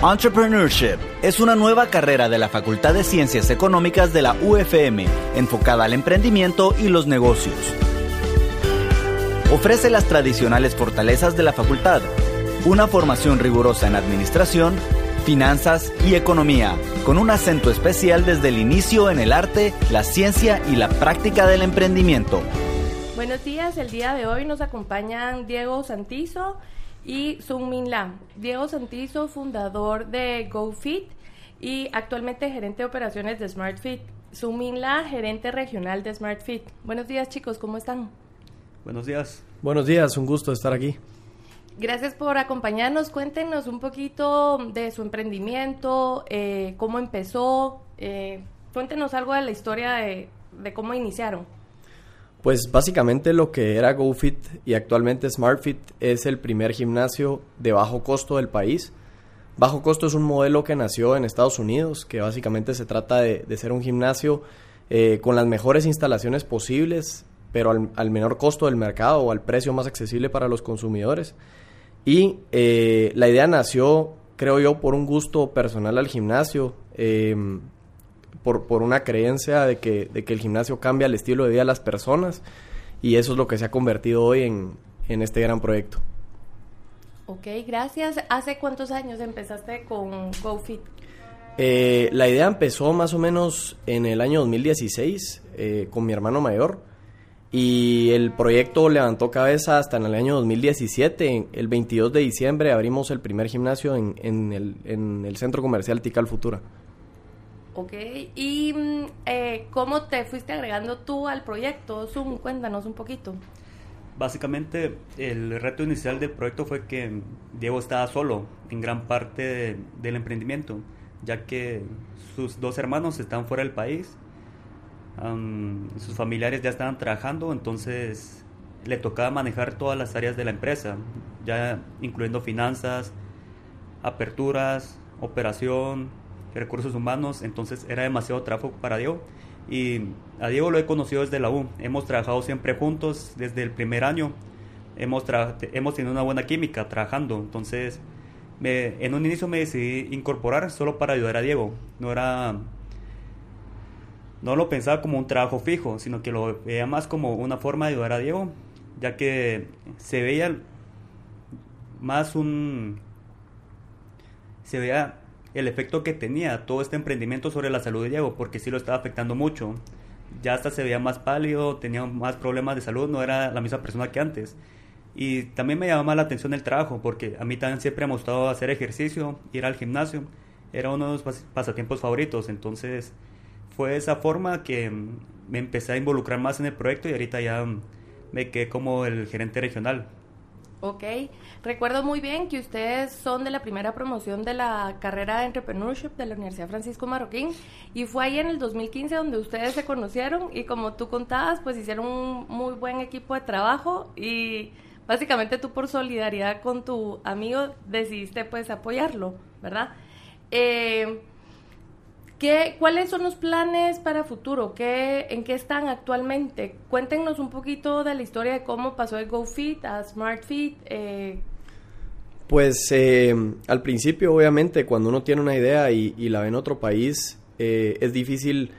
Entrepreneurship es una nueva carrera de la Facultad de Ciencias Económicas de la UFM, enfocada al emprendimiento y los negocios. Ofrece las tradicionales fortalezas de la facultad, una formación rigurosa en administración, finanzas y economía, con un acento especial desde el inicio en el arte, la ciencia y la práctica del emprendimiento. Buenos días, el día de hoy nos acompañan Diego Santizo, y Sung Min La. Diego Santizo, fundador de GoFit y actualmente gerente de operaciones de SmartFit. Sung Min La, gerente regional de SmartFit. Buenos días chicos, ¿cómo están? Buenos días. Buenos días, un gusto estar aquí. Gracias por acompañarnos. Cuéntenos un poquito de su emprendimiento, eh, cómo empezó. Eh, cuéntenos algo de la historia de cómo iniciaron. Pues básicamente lo que era GoFit y actualmente SmartFit es el primer gimnasio de bajo costo del país. Bajo costo es un modelo que nació en Estados Unidos, que básicamente se trata de, ser un gimnasio eh, con las mejores instalaciones posibles, pero al, menor costo del mercado o al precio más accesible para los consumidores. Y eh, la idea nació, creo yo, por un gusto personal al gimnasio. Eh, por, una creencia de que, de que el gimnasio cambia el estilo de vida de las personas y eso es lo que se ha convertido hoy en, en este gran proyecto. Ok, gracias. ¿Hace cuántos años empezaste con GoFit? Eh, la idea empezó más o menos en el año 2016 eh, con mi hermano mayor y el proyecto levantó cabeza hasta en el año 2017. El 22 de diciembre abrimos el primer gimnasio en, en, el, en el centro comercial Tical Futura. Ok, ¿y mm, eh, cómo te fuiste agregando tú al proyecto? Zoom, cuéntanos un poquito. Básicamente, el reto inicial del proyecto fue que Diego estaba solo en gran parte del emprendimiento, ya que sus dos hermanos están fuera del país, sus familiares ya estaban trabajando, entonces le tocaba manejar todas las áreas de la empresa, ya incluyendo finanzas, aperturas, operación, recursos humanos, entonces era demasiado trabajo para Diego. Y a Diego lo he conocido desde la U, hemos trabajado siempre juntos desde el primer año, hemos, hemos tenido una buena química trabajando, entonces en un inicio me decidí incorporar solo para ayudar a Diego, no era... No lo pensaba como un trabajo fijo, sino que lo veía más como una forma de ayudar a Diego, ya que se veía más un... Se veía el efecto que tenía todo este emprendimiento sobre la salud de Diego, porque sí lo estaba afectando mucho. Ya hasta se veía más pálido, tenía más problemas de salud, no era la misma persona que antes. Y también me llamaba la atención el trabajo, porque a mí también siempre me ha gustado hacer ejercicio, ir al gimnasio, era uno de los pasatiempos favoritos, entonces fue esa forma que me empecé a involucrar más en el proyecto y ahorita ya me quedé como el gerente regional. Ok, recuerdo muy bien que ustedes son de la primera promoción de la carrera de Entrepreneurship de la Universidad Francisco Marroquín y fue ahí en el 2015 donde ustedes se conocieron y como tú contabas, pues hicieron un muy buen equipo de trabajo y básicamente tú por solidaridad con tu amigo decidiste pues apoyarlo, ¿verdad? Eh, ¿Qué, ¿Cuáles son los planes para futuro? ¿Qué, ¿En qué están actualmente? Cuéntenos un poquito de la historia de cómo pasó de GoFit a SmartFit. Eh. Pues eh, al principio, obviamente, cuando uno tiene una idea y, la ve en otro país, eh, es difícil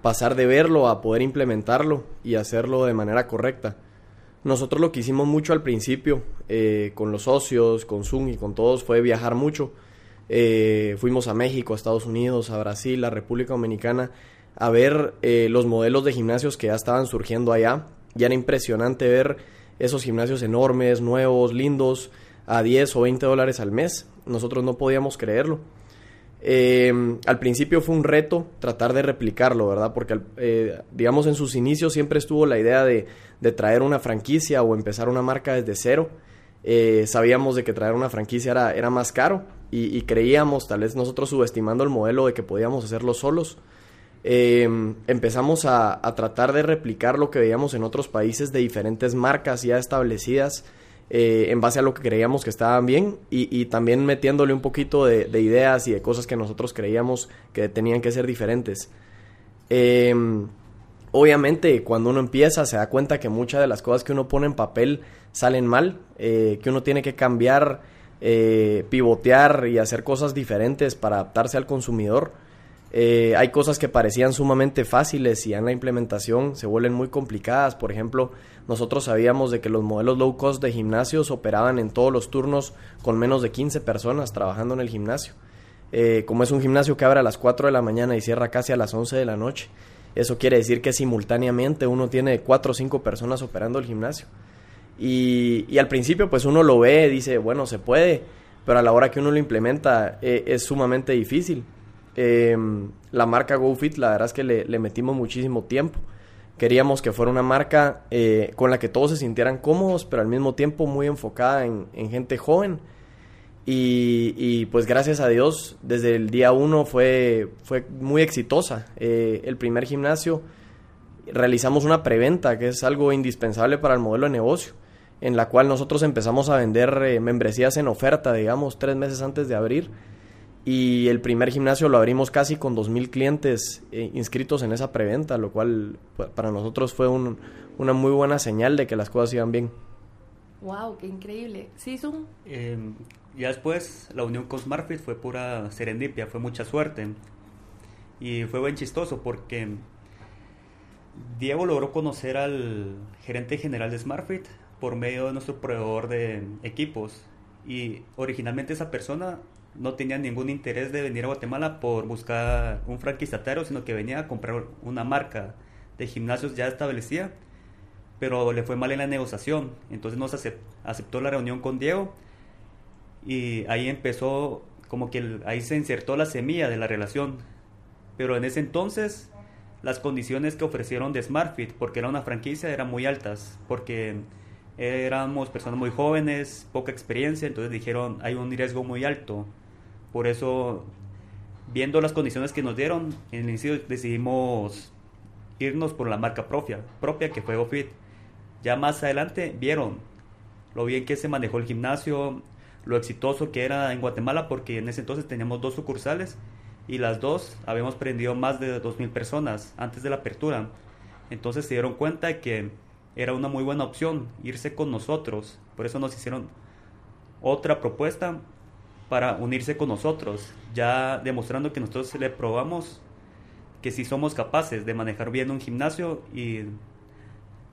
pasar de verlo a poder implementarlo y hacerlo de manera correcta. Nosotros lo que hicimos mucho al principio, con los socios, con Zoom y con todos, fue viajar mucho eh, fuimos a México, a Estados Unidos, a Brasil, a República Dominicana, a ver eh, los modelos de gimnasios que ya estaban surgiendo allá. Ya era impresionante ver esos gimnasios enormes, nuevos, lindos, a 10 o 20 dólares al mes. Nosotros no podíamos creerlo. Eh, al principio fue un reto tratar de replicarlo, ¿verdad? Porque, digamos, en sus inicios siempre estuvo la idea de, traer una franquicia o empezar una marca desde cero. sabíamos de que traer una franquicia era más caro, y, creíamos, tal vez nosotros subestimando el modelo de que podíamos hacerlo solos, em, empezamos a, tratar de replicar lo que veíamos en otros países de diferentes marcas ya establecidas eh, en base a lo que creíamos que estaban bien y, también metiéndole un poquito de, ideas y de cosas que nosotros creíamos que tenían que ser diferentes. Em, obviamente cuando uno empieza se da cuenta que muchas de las cosas que uno pone en papel salen mal, eh, que uno tiene que cambiar eh, pivotear y hacer cosas diferentes para adaptarse al consumidor. Eh, hay cosas que parecían sumamente fáciles y en la implementación se vuelven muy complicadas. Por ejemplo, nosotros sabíamos de que los modelos low cost de gimnasios operaban en todos los turnos con menos de 15 personas trabajando en el gimnasio. Eh, como es un gimnasio que abre a las 4 de la mañana y cierra casi a las 11 de la noche, eso quiere decir que simultáneamente uno tiene 4 o 5 personas operando el gimnasio. Y, y, al principio pues uno lo ve, dice, bueno, se puede, pero a la hora que uno lo implementa eh, es sumamente difícil. Eh, la marca GoFit, la verdad es que le, metimos muchísimo tiempo. Queríamos que fuera una marca eh, con la que todos se sintieran cómodos, pero al mismo tiempo muy enfocada en, en gente joven. Y, y, pues gracias a Dios, desde el día uno fue, fue muy exitosa. Eh, el primer gimnasio realizamos una preventa, que es algo indispensable para el modelo de negocio, en la cual nosotros empezamos a vender eh, membresías en oferta, digamos, tres meses antes de abrir y el primer gimnasio lo abrimos casi con 2.000 clientes eh, inscritos en esa preventa, lo cual para nosotros fue un, una muy buena señal de que las cosas iban bien. ¡Wow! ¡Qué increíble! ¿Sí, Zoom? Eh, ya después la unión con SmartFit fue pura serendipia, fue mucha suerte. Y fue bien chistoso porque Diego logró conocer al gerente general de SmartFit por medio de nuestro proveedor de equipos. Y originalmente esa persona no tenía ningún interés de venir a Guatemala por buscar un franquiciatario, sino que venía a comprar una marca de gimnasios ya establecida, pero le fue mal en la negociación. Entonces nos aceptó la reunión con Diego y ahí empezó, como que ahí se insertó la semilla de la relación. Pero en ese entonces las condiciones que ofrecieron de SmartFit, porque era una franquicia, eran muy altas, porque éramos personas muy jóvenes, poca experiencia, entonces dijeron hay un riesgo muy alto por eso, viendo las condiciones que nos dieron, en el inicio decidimos irnos por la marca propia, propia que fue GoFit. Ya más adelante vieron lo bien que se manejó el gimnasio, lo exitoso que era en Guatemala, porque en ese entonces teníamos dos sucursales y las dos habíamos prendido más de 2.000 personas antes de la apertura. Entonces se dieron cuenta que era una muy buena opción irse con nosotros. Por eso nos hicieron otra propuesta para unirse con nosotros, ya demostrando que nosotros le probamos que si somos capaces de manejar bien un gimnasio y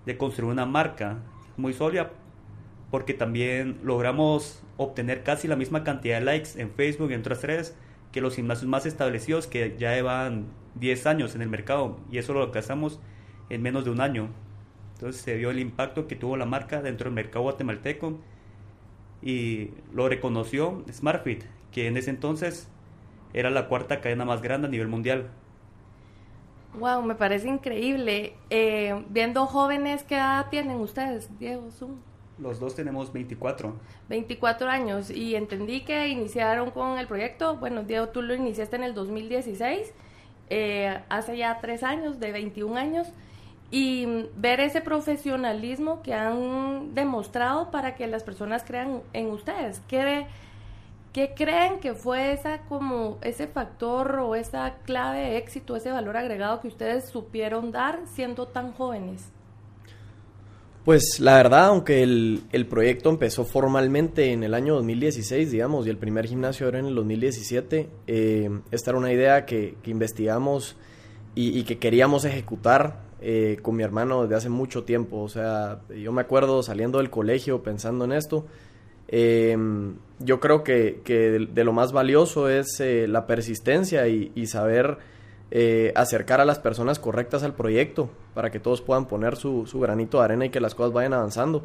de construir una marca muy sólida, porque también logramos obtener casi la misma cantidad de likes en Facebook y en otras redes que los gimnasios más establecidos que ya llevan 10 años en el mercado y eso lo alcanzamos en menos de un año. Entonces se vio el impacto que tuvo la marca dentro del mercado guatemalteco y lo reconoció SmartFit, que en ese entonces era la cuarta cadena más grande a nivel mundial. Wow, me parece increíble. Eh, viendo jóvenes, ¿qué edad tienen ustedes, Diego Zoom? Los dos tenemos 24. 24 años y entendí que iniciaron con el proyecto. Bueno, Diego, tú lo iniciaste en el 2016, eh, hace ya tres años, de 21 años y ver ese profesionalismo que han demostrado para que las personas crean en ustedes. ¿Qué, qué creen que fue esa como ese factor o esa clave de éxito, ese valor agregado que ustedes supieron dar siendo tan jóvenes? Pues la verdad, aunque el, el, proyecto empezó formalmente en el año 2016, digamos, y el primer gimnasio era en el 2017, eh, esta era una idea que, que investigamos y, y, que queríamos ejecutar eh, con mi hermano desde hace mucho tiempo. O sea, yo me acuerdo saliendo del colegio pensando en esto. Em, yo creo que, que de, lo más valioso es eh, la persistencia y, saber eh, acercar a las personas correctas al proyecto para que todos puedan poner su, su granito de arena y que las cosas vayan avanzando.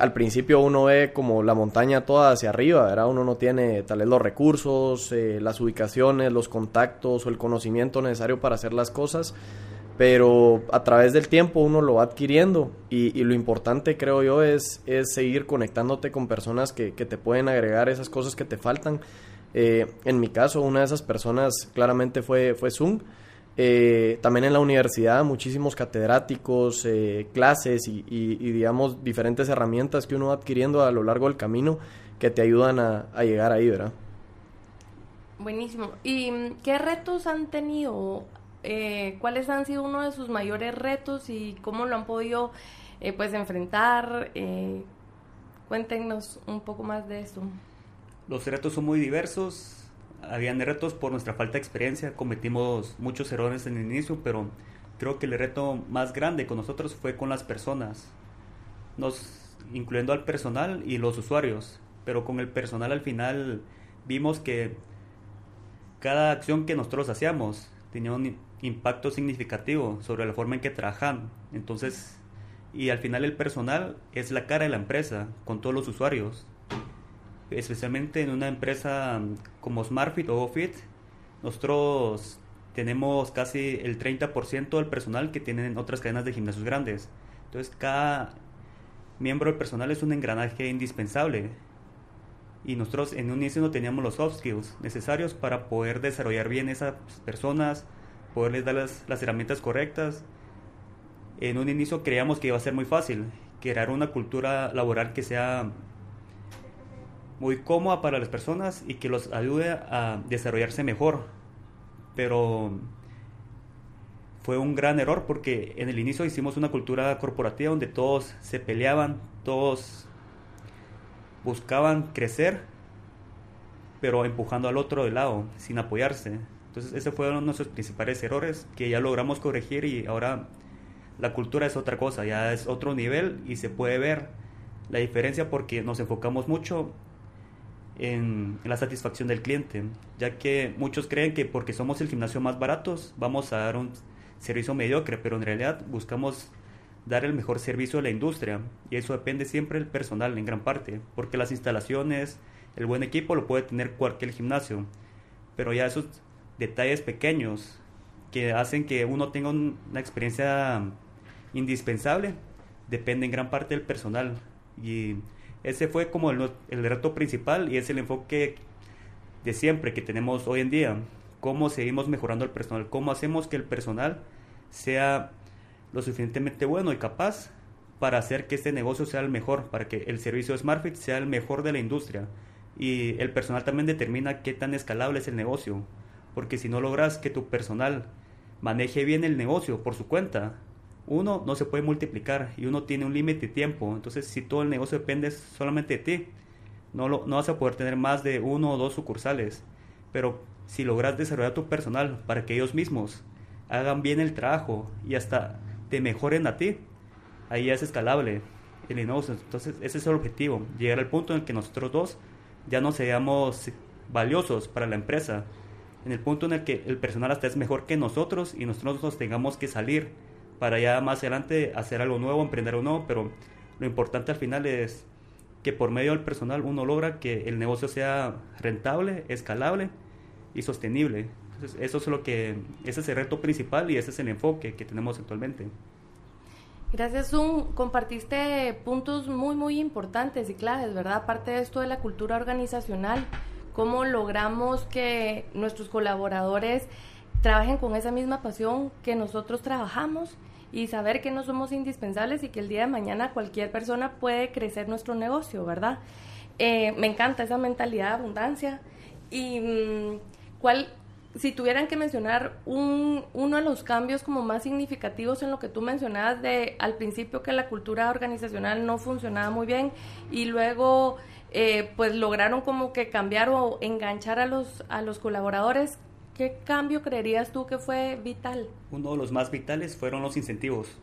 al principio uno ve como la montaña toda hacia arriba, ¿verdad? Uno no tiene tal vez los recursos, las ubicaciones, los contactos o el conocimiento necesario para hacer las cosas pero a través del tiempo uno lo va adquiriendo y, lo importante creo yo es, es seguir conectándote con personas que, te pueden agregar esas cosas que te faltan. Eh, en mi caso, una de esas personas claramente fue, fue Zoom. Eh, también en la universidad, muchísimos catedráticos, eh, clases y, digamos, diferentes herramientas que uno va adquiriendo a lo largo del camino que te ayudan a, a llegar ahí, ¿verdad? Buenísimo. ¿Y mm, qué retos han tenido eh, cuáles han sido uno de sus mayores retos y cómo lo han podido eh, pues enfrentar. Eh, Cuéntenos un poco más de eso. Los retos son muy diversos. Habían retos por nuestra falta de experiencia. Cometimos muchos errores en el inicio, pero creo que el reto más grande con nosotros fue con las personas. Nos, incluyendo al personal y los usuarios. Pero con el personal al final vimos que cada acción que nosotros hacíamos tenía un impacto significativo sobre la forma en que trabajan. Entonces, y al final el personal es la cara de la empresa con todos los usuarios. Especialmente en una empresa como SmartFit o Fit, nosotros tenemos casi el 30% del personal que tienen otras cadenas de gimnasios grandes. Entonces, cada miembro del personal es un engranaje indispensable. Y nosotros en un inicio no teníamos los soft skills necesarios para poder desarrollar bien esas personas, poderles dar las, herramientas correctas. En un inicio creíamos que iba a ser muy fácil, crear una cultura laboral que sea muy cómoda para las personas y que los ayude a desarrollarse mejor. Pero fue un gran error porque en el inicio hicimos una cultura corporativa donde todos se peleaban, todos buscaban crecer, pero empujando al otro de lado, sin apoyarse. Entonces, ese fue uno de nuestros principales errores que ya logramos corregir y ahora la cultura es otra cosa, ya es otro nivel y se puede ver la diferencia porque nos enfocamos mucho en, la satisfacción del cliente, ya que muchos creen que porque somos el gimnasio más baratos vamos a dar un servicio mediocre, pero en realidad buscamos dar el mejor servicio a la industria y eso depende siempre del personal en gran parte, porque las instalaciones, el buen equipo lo puede tener cualquier gimnasio, pero ya esos detalles pequeños que hacen que uno tenga una experiencia indispensable, depende en gran parte del personal. Y ese fue como el, el, reto principal y es el enfoque de siempre que tenemos hoy en día. Cómo seguimos mejorando el personal, cómo hacemos que el personal sea lo suficientemente bueno y capaz para hacer que este negocio sea el mejor, para que el servicio de SmartFit sea el mejor de la industria. Y el personal también determina qué tan escalable es el negocio porque si no logras que tu personal maneje bien el negocio por su cuenta, uno no se puede multiplicar y uno tiene un límite de tiempo. Entonces, si todo el negocio depende solamente de ti, no, lo, no vas a poder tener más de uno o dos sucursales. Pero si logras desarrollar tu personal para que ellos mismos hagan bien el trabajo y hasta te mejoren a ti, ahí ya es escalable el negocio. Entonces, ese es el objetivo, llegar al punto en que nosotros dos ya no seamos valiosos para la empresa, en el punto en el que el personal hasta es mejor que nosotros y nosotros nos tengamos que salir para ya más adelante hacer algo nuevo, emprender algo nuevo, pero lo importante al final es que por medio del personal uno logra que el negocio sea rentable, escalable y sostenible. Entonces, eso es lo que ese es el reto principal y ese es el enfoque que tenemos actualmente. Gracias, Zoom. Compartiste puntos muy, muy importantes y claves, ¿verdad? Aparte de esto de la cultura organizacional, cómo logramos que nuestros colaboradores trabajen con esa misma pasión que nosotros trabajamos y saber que no somos indispensables y que el día de mañana cualquier persona puede crecer nuestro negocio, ¿verdad? Eh, me encanta esa mentalidad de abundancia. Y mm, cuál, si tuvieran que mencionar un, uno de los cambios como más significativos en lo que tú mencionabas de al principio que la cultura organizacional no funcionaba muy bien y luego eh, pues lograron como que cambiar o enganchar a los, a los colaboradores. ¿Qué cambio creerías tú que fue vital? Uno de los más vitales fueron los incentivos.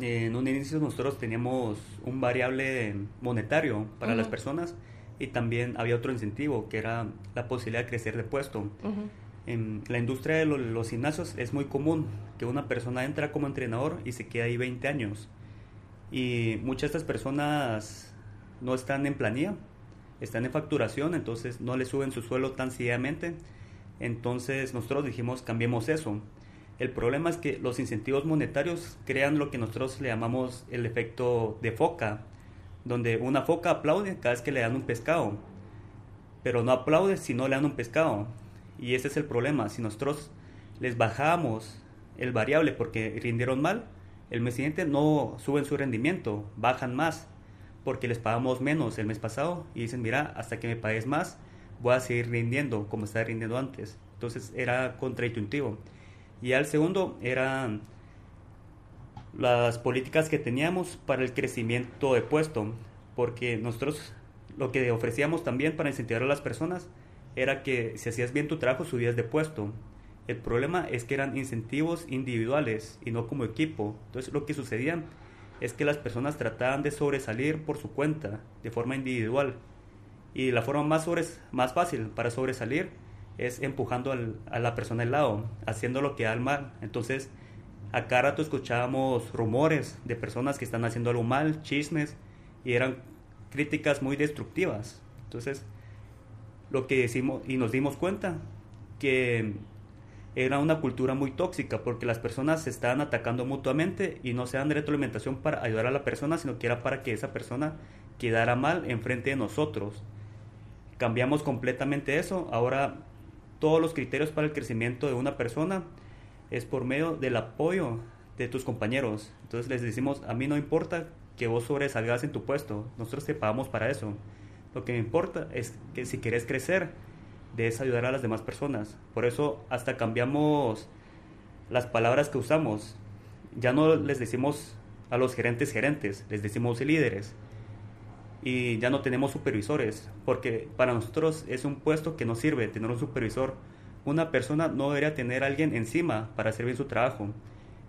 en un inicio nosotros teníamos un variable monetario para las personas y también había otro incentivo que era la posibilidad de crecer de puesto. En la industria de los, los, gimnasios es muy común que una persona entra como entrenador y se queda ahí 20 años. Y muchas de estas personas no están en planilla, están en facturación, entonces no le suben su suelo tan sencillamente. Entonces nosotros dijimos, cambiemos eso. El problema es que los incentivos monetarios crean lo que nosotros le llamamos el efecto de foca, donde una foca aplaude cada vez que le dan un pescado, pero no aplaude si no le dan un pescado. Y ese es el problema. Si nosotros les bajamos el variable porque rindieron mal, el mes siguiente no suben su rendimiento, bajan más porque les pagamos menos el mes pasado y dicen, mira, hasta que me pagues más, voy a seguir rindiendo como estaba rindiendo antes. Entonces era contraintuitivo. Y al segundo eran las políticas que teníamos para el crecimiento de puesto, porque nosotros lo que ofrecíamos también para incentivar a las personas era que si hacías bien tu trabajo subías de puesto. El problema es que eran incentivos individuales y no como equipo. Entonces lo que sucedía es que las personas trataban de sobresalir por su cuenta, de forma individual. Y la forma más, más fácil para sobresalir es empujando a la persona al lado, haciendo lo que da mal. Entonces, a cada rato escuchábamos rumores de personas que están haciendo algo mal, chismes, y eran críticas muy destructivas. Entonces, lo que decimos, y nos dimos cuenta que era una cultura muy tóxica porque las personas se estaban atacando mutuamente y no se dan retroalimentación para ayudar a la persona, sino que era para que esa persona quedara mal enfrente de nosotros. Cambiamos completamente eso. Ahora todos los criterios para el crecimiento de una persona es por medio del apoyo de tus compañeros. Entonces les decimos, a mí no importa que vos sobresalgas en tu puesto, nosotros te pagamos para eso. Lo que me importa es que si quieres crecer, debes ayudar a las demás personas. Por eso hasta cambiamos las palabras que usamos. Ya no les decimos a los gerentes gerentes, les decimos líderes. Y ya no tenemos supervisores, porque para nosotros es un puesto que no sirve tener un supervisor. Una persona no debería tener a alguien encima para hacer bien su trabajo.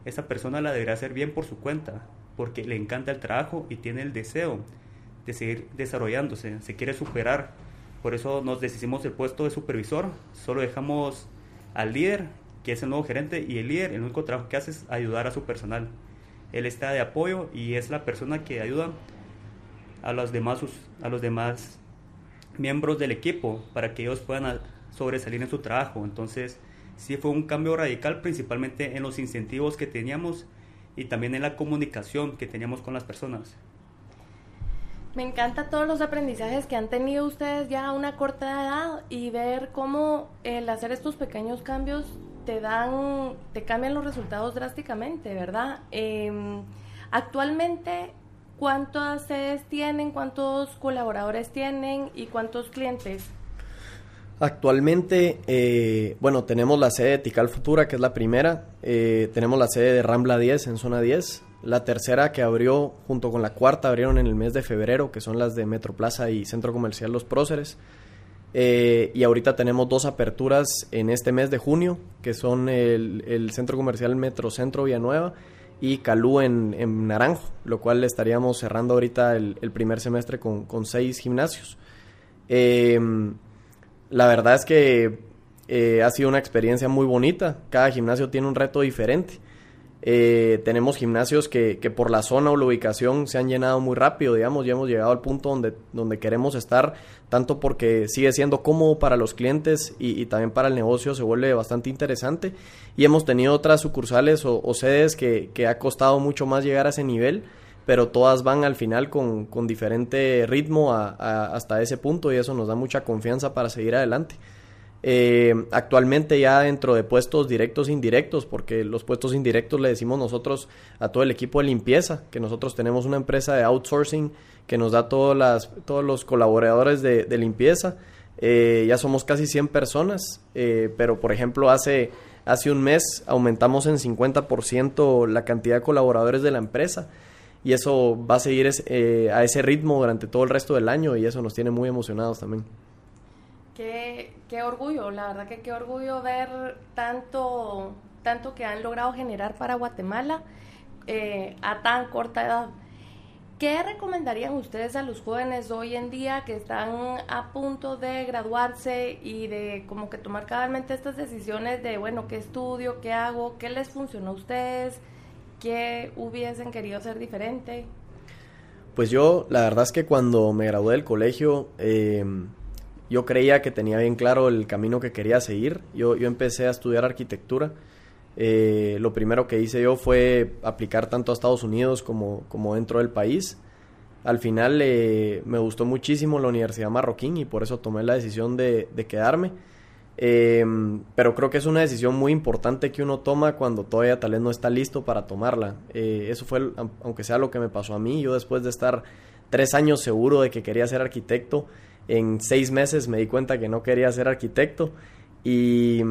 Esa persona la debería hacer bien por su cuenta, porque le encanta el trabajo y tiene el deseo de seguir desarrollándose, se quiere superar. Por eso nos decidimos el puesto de supervisor, solo dejamos al líder, que es el nuevo gerente, y el líder, el único trabajo que hace es ayudar a su personal. Él está de apoyo y es la persona que ayuda a los demás, a los demás miembros del equipo para que ellos puedan sobresalir en su trabajo. Entonces, sí fue un cambio radical, principalmente en los incentivos que teníamos y también en la comunicación que teníamos con las personas. Me encanta todos los aprendizajes que han tenido ustedes ya a una corta edad y ver cómo el hacer estos pequeños cambios te dan, te cambian los resultados drásticamente, ¿verdad? Em, actualmente, ¿cuántas sedes tienen? ¿Cuántos colaboradores tienen? ¿Y cuántos clientes? Actualmente, eh, bueno, tenemos la sede de Tical Futura, que es la primera. Eh, tenemos la sede de Rambla 10 en zona 10. La tercera que abrió junto con la cuarta abrieron en el mes de febrero, que son las de Metroplaza y Centro Comercial Los Próceres. Eh, y ahorita tenemos dos aperturas en este mes de junio, que son el, Centro Comercial Metrocentro Villanueva y Calú en, Naranjo, lo cual estaríamos cerrando ahorita el, primer semestre con, seis gimnasios. La verdad es que eh, ha sido una experiencia muy bonita, cada gimnasio tiene un reto diferente. Eh, tenemos gimnasios que, que, por la zona o la ubicación se han llenado muy rápido, digamos, ya hemos llegado al punto donde, donde queremos estar, tanto porque sigue siendo cómodo para los clientes y, también para el negocio se vuelve bastante interesante. Y hemos tenido otras sucursales o, sedes que, que, ha costado mucho más llegar a ese nivel, pero todas van al final con, con diferente ritmo hasta ese punto y eso nos da mucha confianza para seguir adelante. Eh, actualmente ya dentro de puestos directos e indirectos, porque los puestos indirectos le decimos nosotros a todo el equipo de limpieza, que nosotros tenemos una empresa de outsourcing que nos da las, todos los colaboradores de, limpieza. Eh, ya somos casi 100 personas, eh, pero por ejemplo hace, hace un mes aumentamos en 50% la cantidad de colaboradores de la empresa y eso va a seguir a ese ritmo durante todo el resto del año y eso nos tiene muy emocionados también. Qué, qué orgullo, la verdad que qué orgullo ver tanto, tanto que han logrado generar para Guatemala eh, a tan corta edad. ¿Qué recomendarían ustedes a los jóvenes hoy en día que están a punto de graduarse y de como que tomar cabalmente estas decisiones de, bueno, qué estudio, qué hago, qué les funcionó a ustedes, qué hubiesen querido hacer diferente? Pues yo, la verdad es que cuando me gradué del colegio, eh, yo creía que tenía bien claro el camino que quería seguir. Yo, yo empecé a estudiar arquitectura. Eh, lo primero que hice yo fue aplicar tanto a Estados Unidos como, como dentro del país. Al final eh, me gustó muchísimo la Universidad Marroquín y por eso tomé la decisión de, quedarme. Em, pero creo que es una decisión muy importante que uno toma cuando todavía tal vez no está listo para tomarla. Eh, eso fue, aunque sea lo que me pasó a mí, yo después de estar tres años seguro de que quería ser arquitecto, en seis meses me di cuenta que no quería ser arquitecto y,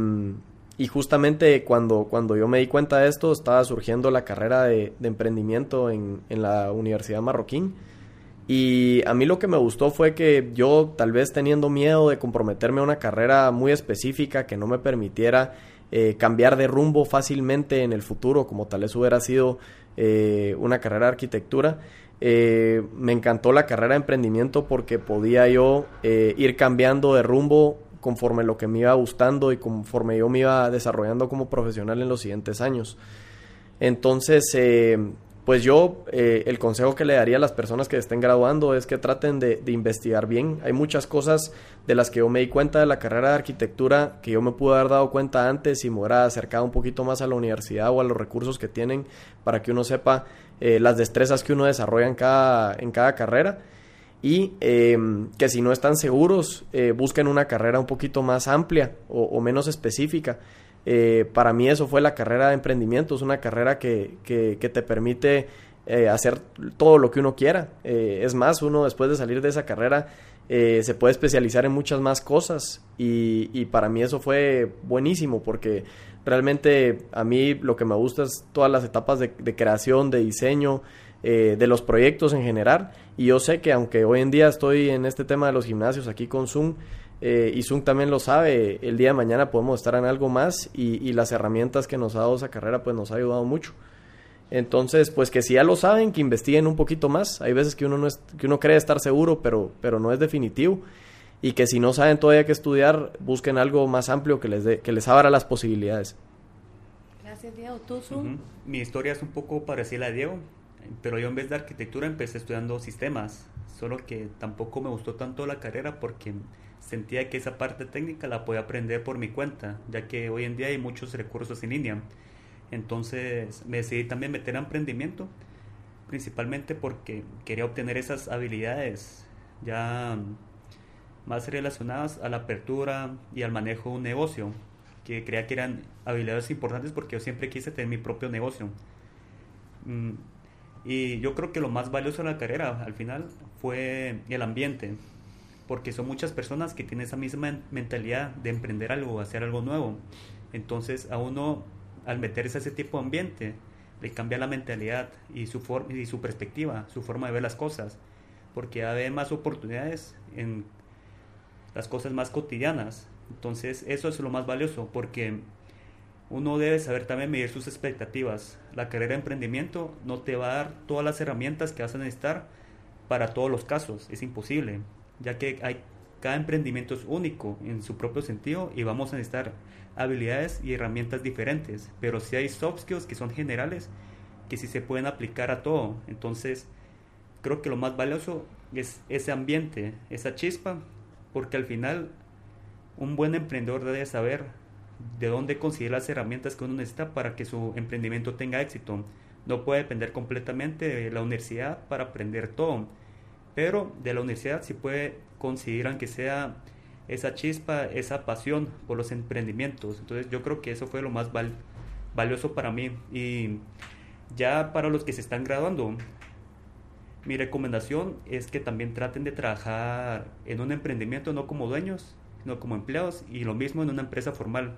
justamente cuando, cuando yo me di cuenta de esto estaba surgiendo la carrera de, emprendimiento en, la Universidad Marroquín Y a mí lo que me gustó fue que yo, tal vez teniendo miedo de comprometerme a una carrera muy específica que no me permitiera eh, cambiar de rumbo fácilmente en el futuro, como tal vez hubiera sido eh, una carrera de arquitectura, eh, me encantó la carrera de emprendimiento porque podía yo ir cambiando de rumbo conforme lo que me iba gustando y conforme yo me iba desarrollando como profesional en los siguientes años. Entonces, pues yo eh, el consejo que le daría a las personas que estén graduando es que traten de, investigar bien. Hay muchas cosas de las que yo me di cuenta de la carrera de arquitectura que yo me pude haber dado cuenta antes y me hubiera acercado un poquito más a la universidad o a los recursos que tienen para que uno sepa eh, las destrezas que uno desarrolla en cada, en cada carrera. Y em, que si no están seguros, eh, busquen una carrera un poquito más amplia o menos específica. Eh, para mí eso fue la carrera de emprendimiento, es una carrera que, que, te permite eh, hacer todo lo que uno quiera. Eh, es más, uno después de salir de esa carrera se puede especializar en muchas más cosas y, y, para mí eso fue buenísimo porque realmente a mí lo que me gusta es todas las etapas de creación, de diseño, de los proyectos en general. Y yo sé que aunque hoy en día estoy en este tema de los gimnasios aquí con Zoom, eh, y Zoom también lo sabe, el día de mañana podemos estar en algo más y, las herramientas que nos ha dado esa carrera pues nos ha ayudado mucho. Entonces, pues que si ya lo saben, que investiguen un poquito más. Hay veces que uno, no es, que uno cree estar seguro, pero, pero no es definitivo. Y que si no saben todavía qué estudiar, busquen algo más amplio que les, dé que les abra las posibilidades. Gracias, Diego. ¿Tú, Zoom? Mi historia es un poco parecida a Diego, pero yo en vez de arquitectura empecé estudiando sistemas. Solo que tampoco me gustó tanto la carrera porque sentía que esa parte técnica la podía aprender por mi cuenta, ya que hoy en día hay muchos recursos en línea. Entonces me decidí también meter a emprendimiento, principalmente porque quería obtener esas habilidades ya más relacionadas a la apertura y al manejo de un negocio, que creía que eran habilidades importantes porque yo siempre quise tener mi propio negocio. Mm, y yo creo que lo más valioso de la carrera al final fue el ambiente, porque son muchas personas que tienen esa misma mentalidad de emprender algo, hacer algo nuevo. Entonces a uno, al meterse a ese tipo de ambiente, le cambia la mentalidad y su, y su perspectiva, su forma de ver las cosas, porque hay más oportunidades en las cosas más cotidianas. Entonces eso es lo más valioso, porque uno debe saber también medir sus expectativas. La carrera de emprendimiento no te va a dar todas las herramientas que vas a necesitar para todos los casos, es imposible ya que hay, cada emprendimiento es único en su propio sentido y vamos a necesitar habilidades y herramientas diferentes, pero si hay soft skills que son generales, que sí se pueden aplicar a todo. Entonces, creo que lo más valioso es ese ambiente, esa chispa, porque al final un buen emprendedor debe saber de dónde conseguir las herramientas que uno necesita para que su emprendimiento tenga éxito. No puede depender completamente de la universidad para aprender todo pero de la universidad sí puede conseguir aunque sea esa chispa, esa pasión por los emprendimientos. Entonces yo creo que eso fue lo más valioso para mí. Y ya para los que se están graduando, mi recomendación es que también traten de trabajar en un emprendimiento no como dueños, sino como empleados y lo mismo en una empresa formal.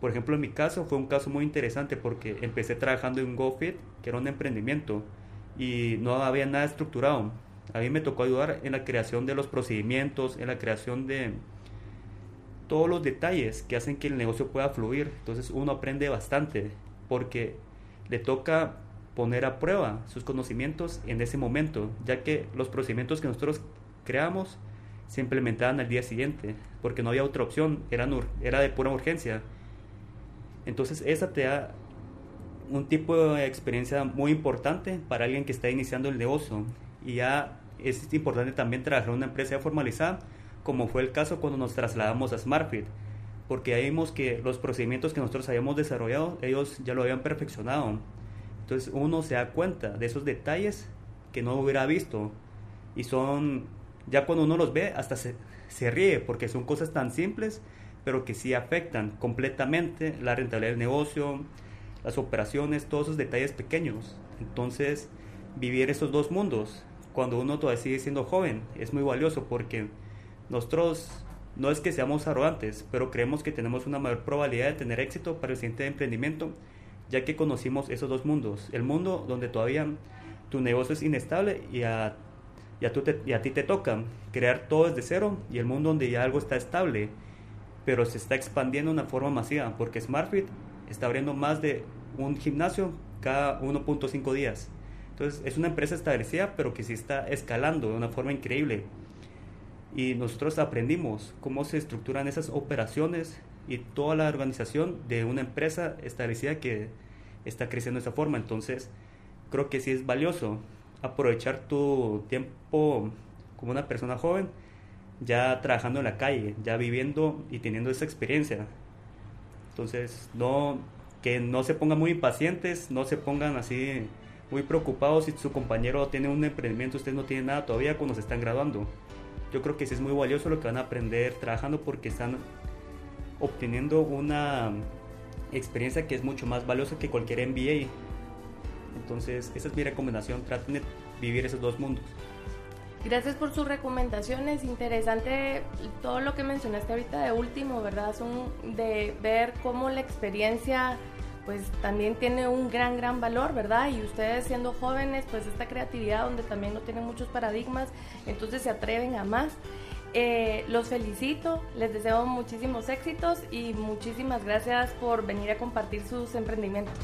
Por ejemplo, en mi caso fue un caso muy interesante porque empecé trabajando en GoFit, que era un emprendimiento, y no había nada estructurado a mí me tocó ayudar en la creación de los procedimientos, en la creación de todos los detalles que hacen que el negocio pueda fluir. Entonces uno aprende bastante porque le toca poner a prueba sus conocimientos en ese momento, ya que los procedimientos que nosotros creamos se implementaban al día siguiente, porque no había otra opción, era, era de pura urgencia. Entonces esa te da un tipo de experiencia muy importante para alguien que está iniciando el negocio y ya es importante también trabajar en una empresa formalizada, como fue el caso cuando nos trasladamos a SmartFit, porque ahí vimos que los procedimientos que nosotros habíamos desarrollado, ellos ya lo habían perfeccionado. Entonces uno se da cuenta de esos detalles que no hubiera visto y son, ya cuando uno los ve, hasta se, se ríe, porque son cosas tan simples, pero que sí afectan completamente la rentabilidad del negocio, las operaciones, todos esos detalles pequeños. Entonces, vivir esos dos mundos, cuando uno todavía sigue siendo joven, es muy valioso porque nosotros no es que seamos arrogantes, pero creemos que tenemos una mayor probabilidad de tener éxito para el siguiente emprendimiento, ya que conocimos esos dos mundos. El mundo donde todavía tu negocio es inestable y a y a, y a ti te toca crear todo desde cero y el mundo donde ya algo está estable, pero se está expandiendo de una forma masiva, porque SmartFit está abriendo más de un gimnasio cada 1.5 días. Entonces es una empresa establecida, pero que sí está escalando de una forma increíble. Y nosotros aprendimos cómo se estructuran esas operaciones y toda la organización de una empresa establecida que está creciendo de esa forma. Entonces creo que sí es valioso aprovechar tu tiempo como una persona joven, ya trabajando en la calle, ya viviendo y teniendo esa experiencia. Entonces, no que no se pongan muy impacientes, no se pongan así muy preocupados si su compañero tiene un emprendimiento, usted no tiene nada todavía cuando se están graduando. Yo creo que sí es muy valioso lo que van a aprender trabajando porque están obteniendo una experiencia que es mucho más valiosa que cualquier MBA. Entonces, esa es mi recomendación, traten de vivir esos dos mundos. Gracias por sus recomendaciones. Interesante todo lo que mencionaste ahorita de último, ¿verdad? Son de ver cómo la experiencia pues también tiene un gran, gran valor, ¿verdad? Y ustedes siendo jóvenes, pues esta creatividad donde también no tienen muchos paradigmas, entonces se atreven a más. Eh, los felicito, les deseo muchísimos éxitos y muchísimas gracias por venir a compartir sus emprendimientos.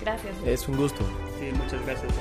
Gracias. Es un gusto. Sí, muchas gracias.